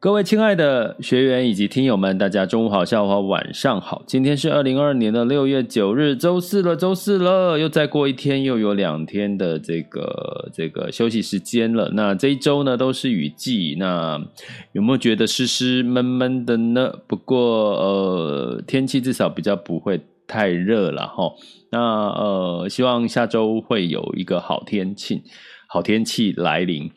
各位亲爱的学员以及听友们，大家中午好，下午好，晚上好。今天是二零二二年的六月九日，周四了，周四了，又再过一天，又有两天的这个这个休息时间了。那这一周呢，都是雨季，那有没有觉得湿湿闷闷的呢？不过呃，天气至少比较不会太热了哈。那呃，希望下周会有一个好天气，好天气来临。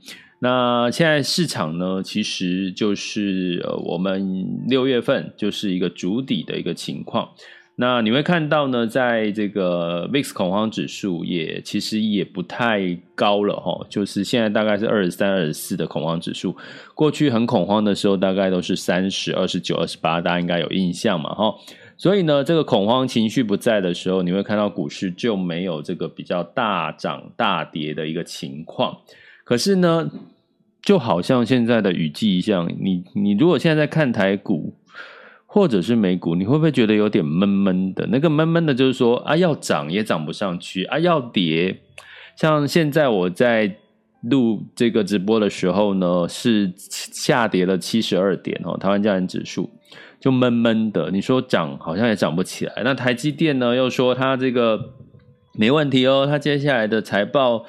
那现在市场呢，其实就是呃，我们六月份就是一个筑底的一个情况。那你会看到呢，在这个 VIX 恐慌指数也其实也不太高了哈，就是现在大概是二十三、二十四的恐慌指数。过去很恐慌的时候，大概都是三十、二十九、二十八，大家应该有印象嘛哈。所以呢，这个恐慌情绪不在的时候，你会看到股市就没有这个比较大涨大跌的一个情况。可是呢，就好像现在的雨季一样，你你如果现在在看台股或者是美股，你会不会觉得有点闷闷的？那个闷闷的，就是说啊，要涨也涨不上去啊，要跌。像现在我在录这个直播的时候呢，是下跌了七十二点哦，台湾加权指数就闷闷的。你说涨好像也涨不起来。那台积电呢，又说它这个。没问题哦，它接下来的财报，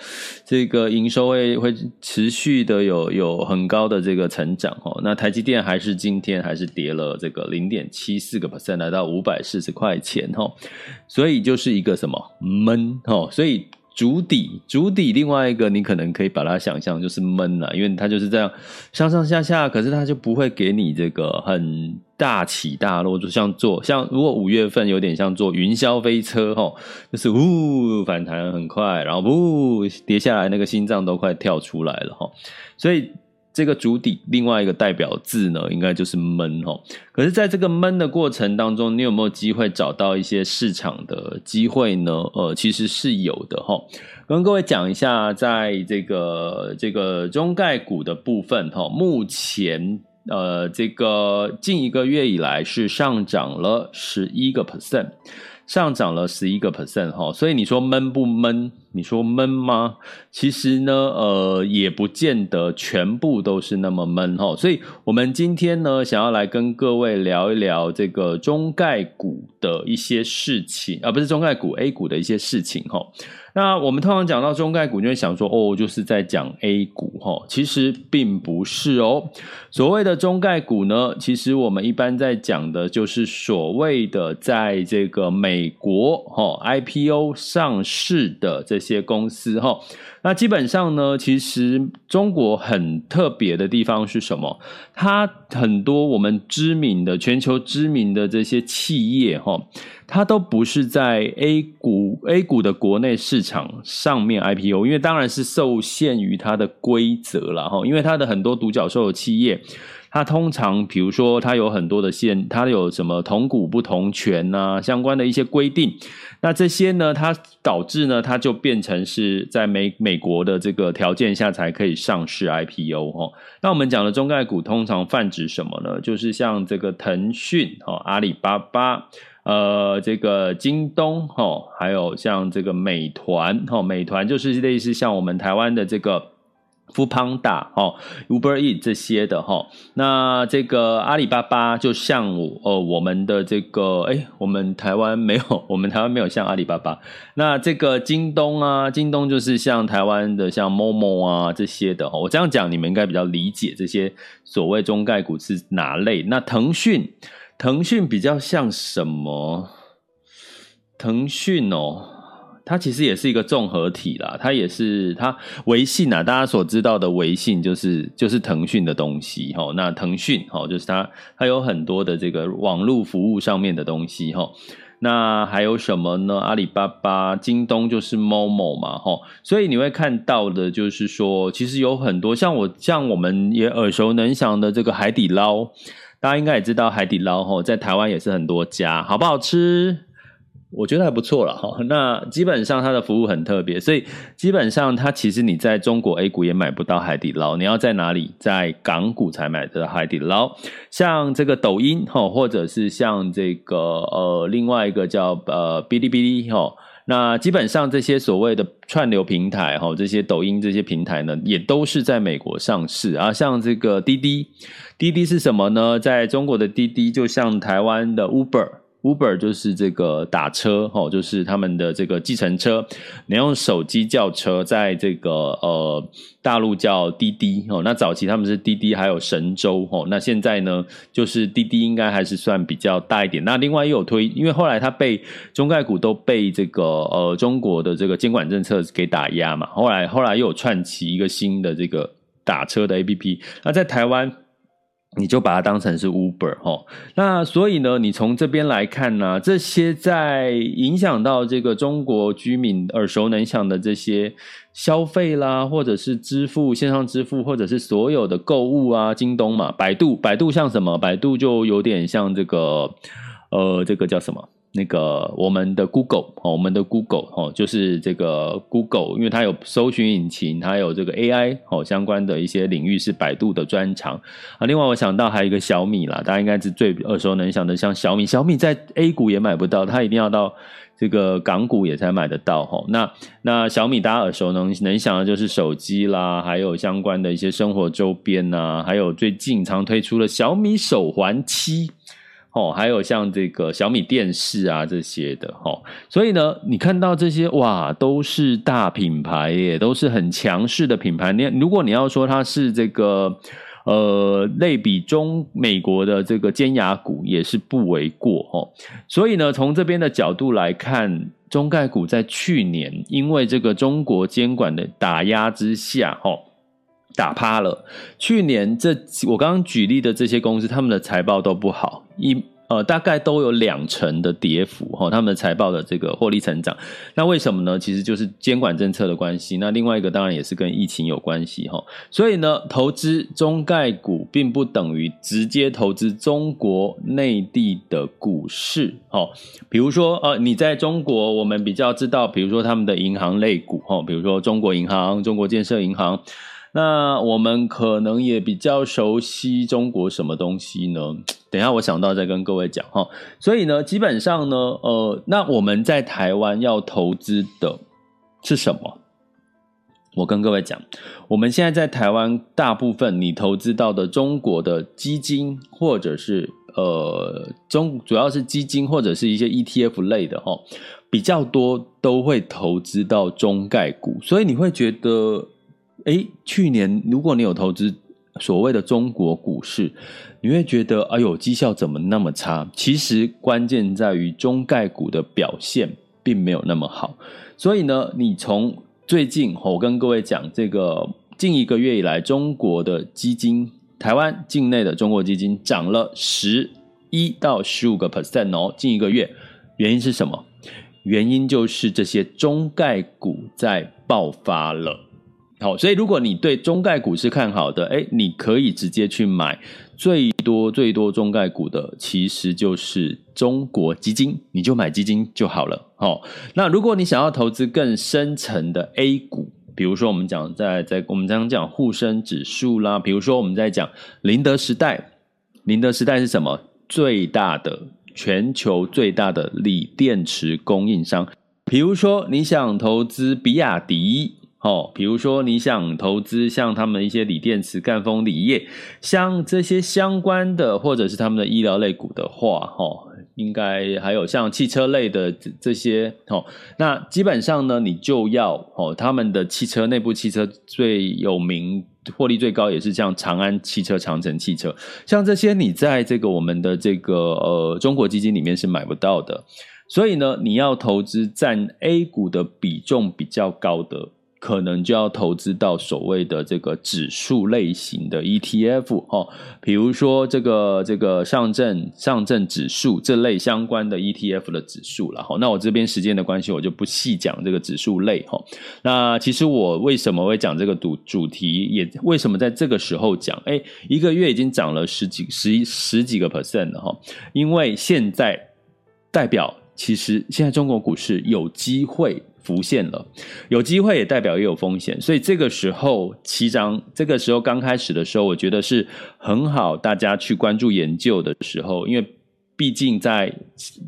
这个营收会会持续的有有很高的这个成长哦。那台积电还是今天还是跌了这个零点七四个 percent，来到五百四十块钱哦。所以就是一个什么闷哦，所以。足底，足底，另外一个你可能可以把它想象就是闷了，因为它就是这样上上下下，可是它就不会给你这个很大起大落，就像坐像如果五月份有点像坐云霄飞车哈，就是呜反弹很快，然后呜跌下来，那个心脏都快跳出来了哈，所以。这个筑底，另外一个代表字呢，应该就是闷哦。可是，在这个闷的过程当中，你有没有机会找到一些市场的机会呢？呃，其实是有的哈。跟各位讲一下，在这个这个中概股的部分哈，目前呃，这个近一个月以来是上涨了十一个 percent。上涨了十一个 percent 哈，所以你说闷不闷？你说闷吗？其实呢，呃，也不见得全部都是那么闷哈。所以我们今天呢，想要来跟各位聊一聊这个中概股的一些事情，而不是中概股 A 股的一些事情哈。那我们通常讲到中概股，就会想说，哦，就是在讲 A 股哈，其实并不是哦。所谓的中概股呢，其实我们一般在讲的就是所谓的在这个美国哈 IPO 上市的这些公司哈。那基本上呢，其实中国很特别的地方是什么？它很多我们知名的、全球知名的这些企业齁。它都不是在 A 股 A 股的国内市场上面 IPO，因为当然是受限于它的规则了哈。因为它的很多独角兽的企业，它通常比如说它有很多的限，它有什么同股不同权、啊，相关的一些规定。那这些呢，它导致呢，它就变成是在美美。国的这个条件下才可以上市 IPO 哈。那我们讲的中概股通常泛指什么呢？就是像这个腾讯、阿里巴巴、呃这个京东哈，还有像这个美团哈，美团就是类似像我们台湾的这个。Foodpanda 哦，Uber E 这些的哈，那这个阿里巴巴就像我呃我们的这个哎，我们台湾没有，我们台湾没有像阿里巴巴。那这个京东啊，京东就是像台湾的像 Momo 啊这些的哈。我这样讲你们应该比较理解这些所谓中概股是哪类。那腾讯，腾讯比较像什么？腾讯哦。它其实也是一个综合体啦，它也是它微信啊，大家所知道的微信就是就是腾讯的东西哈。那腾讯哈，就是它它有很多的这个网络服务上面的东西哈。那还有什么呢？阿里巴巴、京东就是 Momo 嘛哈。所以你会看到的就是说，其实有很多像我像我们也耳熟能详的这个海底捞，大家应该也知道海底捞吼，在台湾也是很多家，好不好吃？我觉得还不错了哈，那基本上它的服务很特别，所以基本上它其实你在中国 A 股也买不到海底捞，你要在哪里？在港股才买得到海底捞。像这个抖音哈，或者是像这个呃另外一个叫呃哔哩哔哩哈，那基本上这些所谓的串流平台哈，这些抖音这些平台呢，也都是在美国上市啊。像这个滴滴，滴滴是什么呢？在中国的滴滴就像台湾的 Uber。Uber 就是这个打车，吼，就是他们的这个计程车。你用手机叫车，在这个呃大陆叫滴滴，哦，那早期他们是滴滴，还有神州，吼，那现在呢，就是滴滴应该还是算比较大一点。那另外又有推，因为后来它被中概股都被这个呃中国的这个监管政策给打压嘛，后来后来又有串起一个新的这个打车的 APP。那在台湾。你就把它当成是 Uber 哦，那所以呢，你从这边来看呢，这些在影响到这个中国居民耳熟能详的这些消费啦，或者是支付线上支付，或者是所有的购物啊，京东嘛，百度，百度像什么？百度就有点像这个，呃，这个叫什么？那个我们的 Google 哦，我们的 Google 哦，就是这个 Google，因为它有搜寻引擎，它有这个 AI 哦，相关的一些领域是百度的专长啊。另外我想到还有一个小米啦，大家应该是最耳熟能详的，像小米，小米在 A 股也买不到，它一定要到这个港股也才买得到哈。那那小米大家耳熟能能详的就是手机啦，还有相关的一些生活周边呐，还有最近常推出的小米手环七。哦，还有像这个小米电视啊这些的，哦，所以呢，你看到这些哇，都是大品牌耶，都是很强势的品牌。你如果你要说它是这个呃类比中美国的这个尖牙股，也是不为过哦。所以呢，从这边的角度来看，中概股在去年因为这个中国监管的打压之下，哦，打趴了。去年这我刚刚举例的这些公司，他们的财报都不好。一呃，大概都有两成的跌幅哈，他们的财报的这个获利成长，那为什么呢？其实就是监管政策的关系。那另外一个当然也是跟疫情有关系哈。所以呢，投资中概股并不等于直接投资中国内地的股市哈。比如说呃，你在中国，我们比较知道，比如说他们的银行类股哈，比如说中国银行、中国建设银行。那我们可能也比较熟悉中国什么东西呢？等下我想到再跟各位讲哈。所以呢，基本上呢，呃，那我们在台湾要投资的是什么？我跟各位讲，我们现在在台湾大部分你投资到的中国的基金，或者是呃中主要是基金或者是一些 ETF 类的哈，比较多都会投资到中概股，所以你会觉得。诶，去年如果你有投资所谓的中国股市，你会觉得哎呦，绩效怎么那么差？其实关键在于中概股的表现并没有那么好。所以呢，你从最近我跟各位讲，这个近一个月以来，中国的基金，台湾境内的中国基金涨了十一到十五个 percent 哦，近一个月，原因是什么？原因就是这些中概股在爆发了。好，所以如果你对中概股是看好的，诶，你可以直接去买最多最多中概股的，其实就是中国基金，你就买基金就好了。好，那如果你想要投资更深层的 A 股，比如说我们讲在在我们刚刚讲沪深指数啦，比如说我们在讲宁德时代，宁德时代是什么？最大的全球最大的锂电池供应商。比如说你想投资比亚迪。哦，比如说你想投资像他们一些锂电池、赣锋锂业，像这些相关的，或者是他们的医疗类股的话，哦，应该还有像汽车类的这这些，哦，那基本上呢，你就要哦，他们的汽车内部汽车最有名、获利最高，也是像长安汽车、长城汽车，像这些你在这个我们的这个呃中国基金里面是买不到的，所以呢，你要投资占 A 股的比重比较高的。可能就要投资到所谓的这个指数类型的 ETF 哦，比如说这个这个上证上证指数这类相关的 ETF 的指数了哈。那我这边时间的关系，我就不细讲这个指数类哈。那其实我为什么会讲这个主主题，也为什么在这个时候讲？哎，一个月已经涨了十几十十几个 percent 了哈，因为现在代表其实现在中国股市有机会。浮现了，有机会也代表也有风险，所以这个时候七张，这个时候刚开始的时候，我觉得是很好，大家去关注研究的时候，因为毕竟在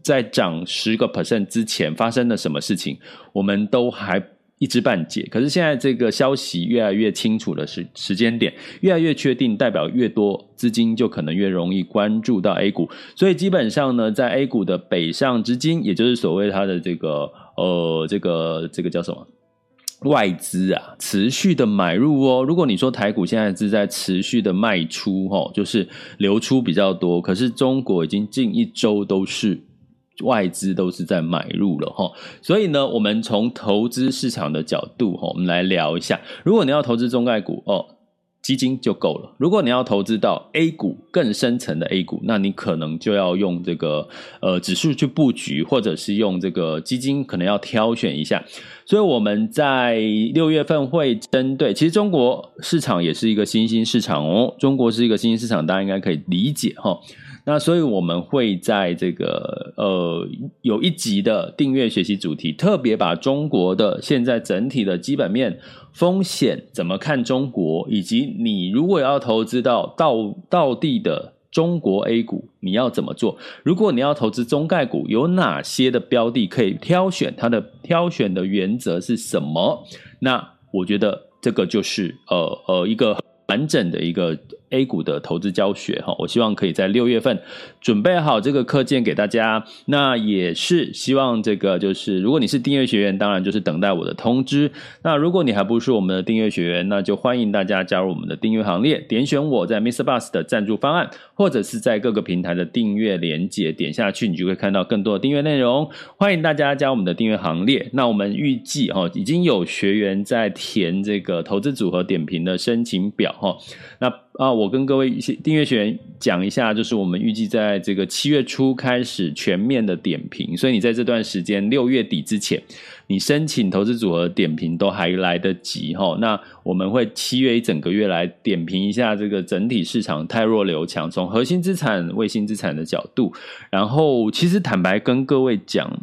在涨十个 percent 之前发生了什么事情，我们都还一知半解。可是现在这个消息越来越清楚的时时间点，越来越确定，代表越多资金就可能越容易关注到 A 股，所以基本上呢，在 A 股的北上资金，也就是所谓它的这个。呃，这个这个叫什么？外资啊，持续的买入哦。如果你说台股现在是在持续的卖出，哦，就是流出比较多，可是中国已经近一周都是外资都是在买入了哈。所以呢，我们从投资市场的角度，哈，我们来聊一下。如果你要投资中概股哦。基金就够了。如果你要投资到 A 股更深层的 A 股，那你可能就要用这个呃指数去布局，或者是用这个基金，可能要挑选一下。所以我们在六月份会针对，其实中国市场也是一个新兴市场哦，中国是一个新兴市场，大家应该可以理解哈。那所以我们会在这个呃有一集的订阅学习主题，特别把中国的现在整体的基本面风险怎么看中国，以及你如果要投资到到到地的中国 A 股，你要怎么做？如果你要投资中概股，有哪些的标的可以挑选？它的挑选的原则是什么？那我觉得这个就是呃呃一个完整的一个。A 股的投资教学哈，我希望可以在六月份准备好这个课件给大家。那也是希望这个就是，如果你是订阅学员，当然就是等待我的通知。那如果你还不是我们的订阅学员，那就欢迎大家加入我们的订阅行列，点选我在 Mr. Bus 的赞助方案，或者是在各个平台的订阅连接，点下去你就会看到更多的订阅内容。欢迎大家加我们的订阅行列。那我们预计哈，已经有学员在填这个投资组合点评的申请表哈。那啊，我跟各位订阅学员讲一下，就是我们预计在这个七月初开始全面的点评，所以你在这段时间六月底之前，你申请投资组合点评都还来得及哈。那我们会七月一整个月来点评一下这个整体市场太弱留强，从核心资产、卫星资产的角度，然后其实坦白跟各位讲。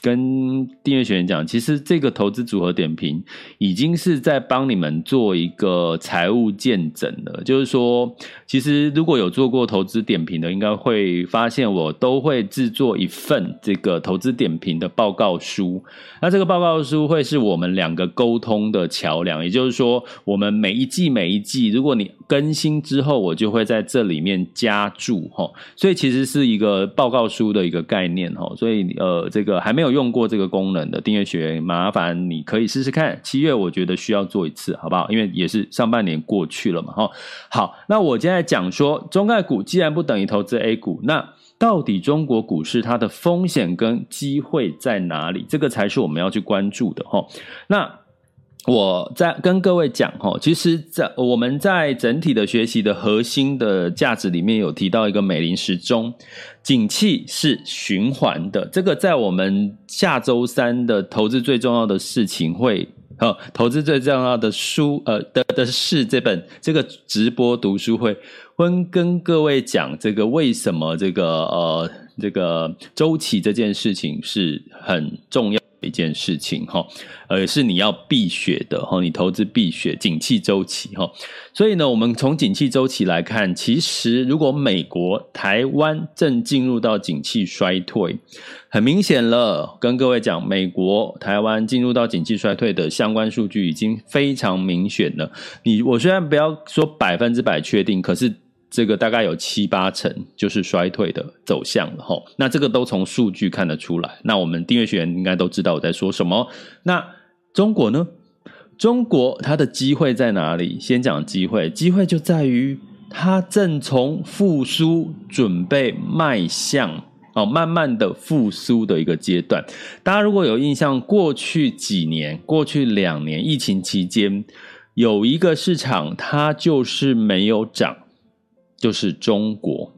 跟订阅学员讲，其实这个投资组合点评已经是在帮你们做一个财务见证了。就是说，其实如果有做过投资点评的，应该会发现我都会制作一份这个投资点评的报告书。那这个报告书会是我们两个沟通的桥梁，也就是说，我们每一季每一季，如果你更新之后，我就会在这里面加注哈。所以其实是一个报告书的一个概念哈。所以呃，这个还没有。用过这个功能的订阅学员，麻烦你可以试试看。七月我觉得需要做一次，好不好？因为也是上半年过去了嘛，哈。好，那我现在讲说，中概股既然不等于投资 A 股，那到底中国股市它的风险跟机会在哪里？这个才是我们要去关注的，哈。那。我在跟各位讲哈，其实，在我们在整体的学习的核心的价值里面有提到一个美林时钟，景气是循环的。这个在我们下周三的投资最重要的事情会，呃，投资最重要的书，呃的的是这本这个直播读书会，会跟各位讲这个为什么这个呃这个周期这件事情是很重要。一件事情哈，呃，是你要避雪的哈，你投资避雪景气周期哈。所以呢，我们从景气周期来看，其实如果美国、台湾正进入到景气衰退，很明显了。跟各位讲，美国、台湾进入到景气衰退的相关数据已经非常明显了。你我虽然不要说百分之百确定，可是。这个大概有七八成就是衰退的走向了齁，那这个都从数据看得出来。那我们订阅学员应该都知道我在说什么。那中国呢？中国它的机会在哪里？先讲机会，机会就在于它正从复苏准备迈向哦，慢慢的复苏的一个阶段。大家如果有印象，过去几年、过去两年疫情期间，有一个市场它就是没有涨。就是中国，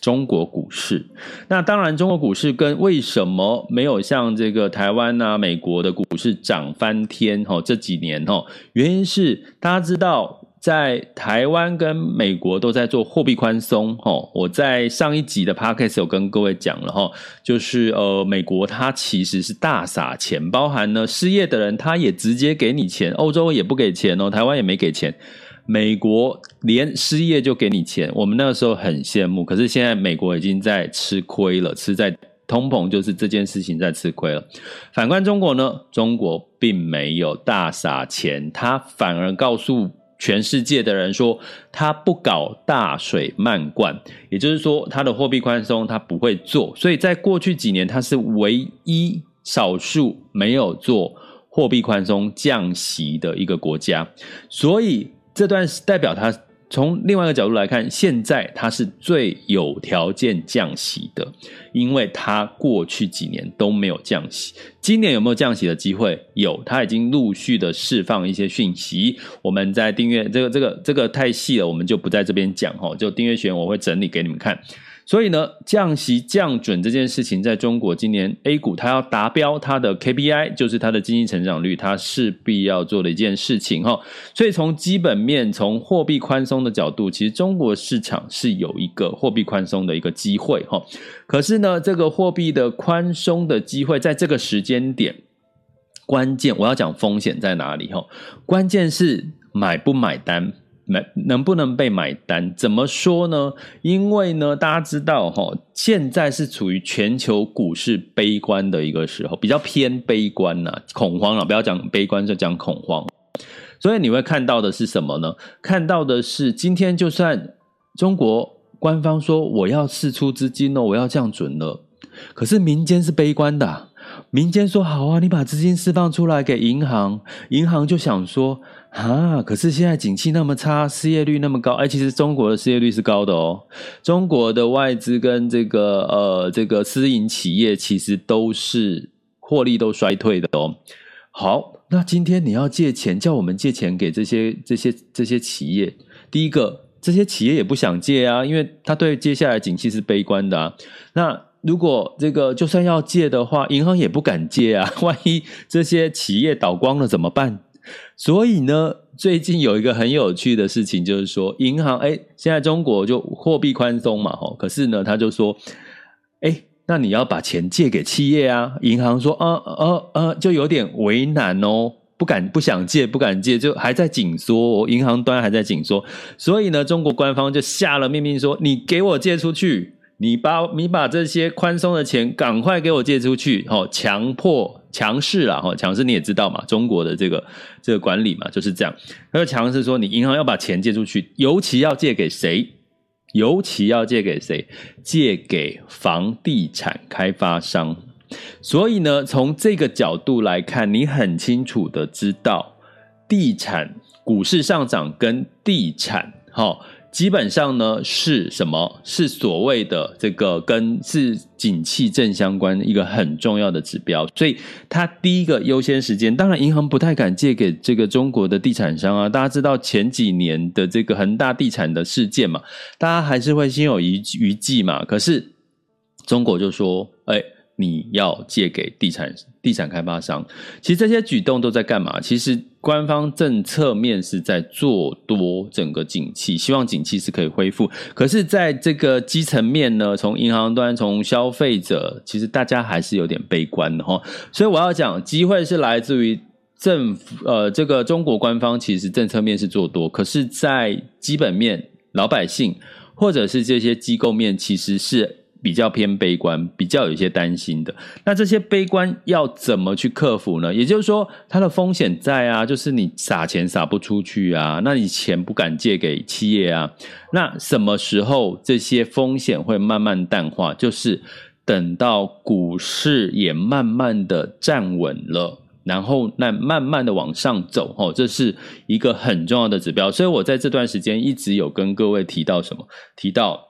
中国股市。那当然，中国股市跟为什么没有像这个台湾啊、美国的股市涨翻天？哈，这几年哈，原因是大家知道，在台湾跟美国都在做货币宽松。哈，我在上一集的 podcast 有跟各位讲了哈，就是呃，美国它其实是大撒钱，包含呢失业的人，他也直接给你钱，欧洲也不给钱哦，台湾也没给钱。美国连失业就给你钱，我们那个时候很羡慕。可是现在美国已经在吃亏了，吃在通膨就是这件事情在吃亏了。反观中国呢，中国并没有大撒钱，他反而告诉全世界的人说，他不搞大水漫灌，也就是说，他的货币宽松他不会做。所以在过去几年，他是唯一少数没有做货币宽松降息的一个国家，所以。这段是代表他从另外一个角度来看，现在他是最有条件降息的，因为他过去几年都没有降息，今年有没有降息的机会？有，他已经陆续的释放一些讯息。我们在订阅这个这个这个太细了，我们就不在这边讲哈，就订阅学员我会整理给你们看。所以呢，降息降准这件事情，在中国今年 A 股它要达标，它的 KPI 就是它的经济成长率，它势必要做的一件事情哈。所以从基本面、从货币宽松的角度，其实中国市场是有一个货币宽松的一个机会哈。可是呢，这个货币的宽松的机会，在这个时间点，关键我要讲风险在哪里哈？关键是买不买单。买能不能被买单？怎么说呢？因为呢，大家知道哈，现在是处于全球股市悲观的一个时候，比较偏悲观呐，恐慌了。不要讲悲观，就讲恐慌。所以你会看到的是什么呢？看到的是今天就算中国官方说我要释出资金哦，我要降准了，可是民间是悲观的。民间说好啊，你把资金释放出来给银行，银行就想说。啊！可是现在景气那么差，失业率那么高，哎，其实中国的失业率是高的哦。中国的外资跟这个呃这个私营企业其实都是获利都衰退的哦。好，那今天你要借钱，叫我们借钱给这些这些这些企业，第一个，这些企业也不想借啊，因为他对接下来景气是悲观的啊。那如果这个就算要借的话，银行也不敢借啊，万一这些企业倒光了怎么办？所以呢，最近有一个很有趣的事情，就是说，银行哎，现在中国就货币宽松嘛，吼，可是呢，他就说，哎，那你要把钱借给企业啊？银行说，呃呃呃，就有点为难哦，不敢不想借，不敢借，就还在紧缩，银行端还在紧缩，所以呢，中国官方就下了命令说，你给我借出去。你把你把这些宽松的钱赶快给我借出去，吼，强迫强势啦，吼，强势你也知道嘛，中国的这个这个管理嘛就是这样。他说强势说你银行要把钱借出去，尤其要借给谁？尤其要借给谁？借给房地产开发商。所以呢，从这个角度来看，你很清楚的知道，地产股市上涨跟地产，吼。基本上呢是什么？是所谓的这个跟是景气正相关一个很重要的指标，所以它第一个优先时间，当然银行不太敢借给这个中国的地产商啊。大家知道前几年的这个恒大地产的事件嘛，大家还是会心有余余悸嘛。可是中国就说，哎，你要借给地产地产开发商。其实这些举动都在干嘛？其实官方政策面是在做多整个景气，希望景气是可以恢复。可是，在这个基层面呢，从银行端、从消费者，其实大家还是有点悲观的哈。所以我要讲，机会是来自于政府，呃，这个中国官方其实政策面是做多，可是，在基本面，老百姓或者是这些机构面，其实是。比较偏悲观，比较有一些担心的。那这些悲观要怎么去克服呢？也就是说，它的风险在啊，就是你撒钱撒不出去啊，那你钱不敢借给企业啊。那什么时候这些风险会慢慢淡化？就是等到股市也慢慢的站稳了，然后那慢慢的往上走，哦，这是一个很重要的指标。所以我在这段时间一直有跟各位提到什么？提到。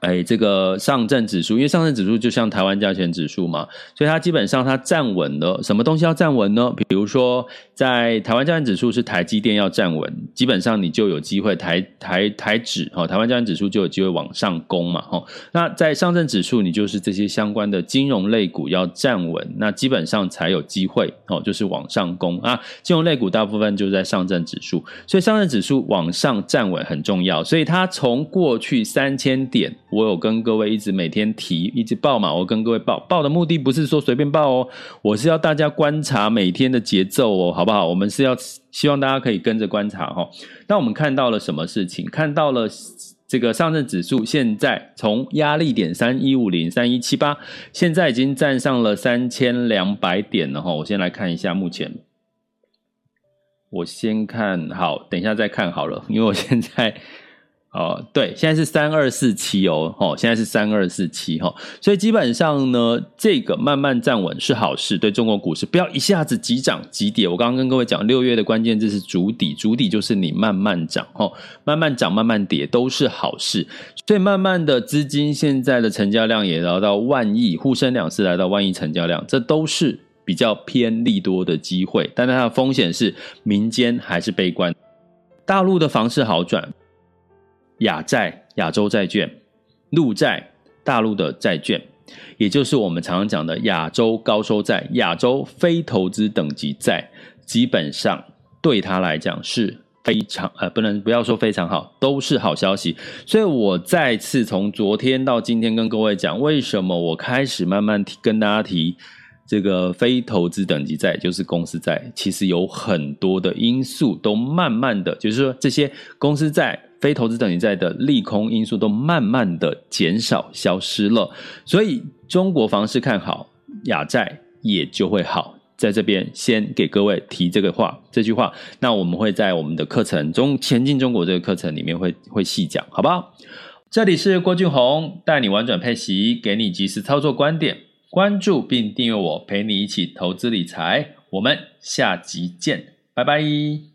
哎，这个上证指数，因为上证指数就像台湾加权指数嘛，所以它基本上它站稳了。什么东西要站稳呢？比如说，在台湾加权指数是台积电要站稳，基本上你就有机会台台台指哦，台湾加权指数就有机会往上攻嘛，吼。那在上证指数，你就是这些相关的金融类股要站稳，那基本上才有机会哦，就是往上攻啊。金融类股大部分就是在上证指数，所以上证指数往上站稳很重要。所以它从过去三千点。我有跟各位一直每天提，一直报嘛。我跟各位报报的目的不是说随便报哦，我是要大家观察每天的节奏哦，好不好？我们是要希望大家可以跟着观察哈。那我们看到了什么事情？看到了这个上证指数现在从压力点三一五零三一七八，现在已经站上了三千两百点了哈。我先来看一下目前，我先看好，等一下再看好了，因为我现在。哦，对，现在是三二四七哦，哦，现在是三二四七哈，所以基本上呢，这个慢慢站稳是好事，对中国股市不要一下子急涨急跌。我刚刚跟各位讲，六月的关键字是主底，主底就是你慢慢涨，哦，慢慢涨慢慢跌都是好事。所以慢慢的资金现在的成交量也来到万亿，沪深两市来到万亿成交量，这都是比较偏利多的机会，但它的风险是民间还是悲观，大陆的房市好转。亚债、亚洲债券、陆债、大陆的债券，也就是我们常常讲的亚洲高收债、亚洲非投资等级债，基本上对他来讲是非常呃，不能不要说非常好，都是好消息。所以我再次从昨天到今天跟各位讲，为什么我开始慢慢提跟大家提这个非投资等级债，就是公司债，其实有很多的因素都慢慢的，就是说这些公司债。非投资等级债的利空因素都慢慢的减少消失了，所以中国房市看好，亚债也就会好。在这边先给各位提这个话，这句话，那我们会在我们的课程中前进中国这个课程里面会会细讲，好不好？这里是郭俊宏，带你玩转配息，给你及时操作观点，关注并订阅我，陪你一起投资理财。我们下集见，拜拜。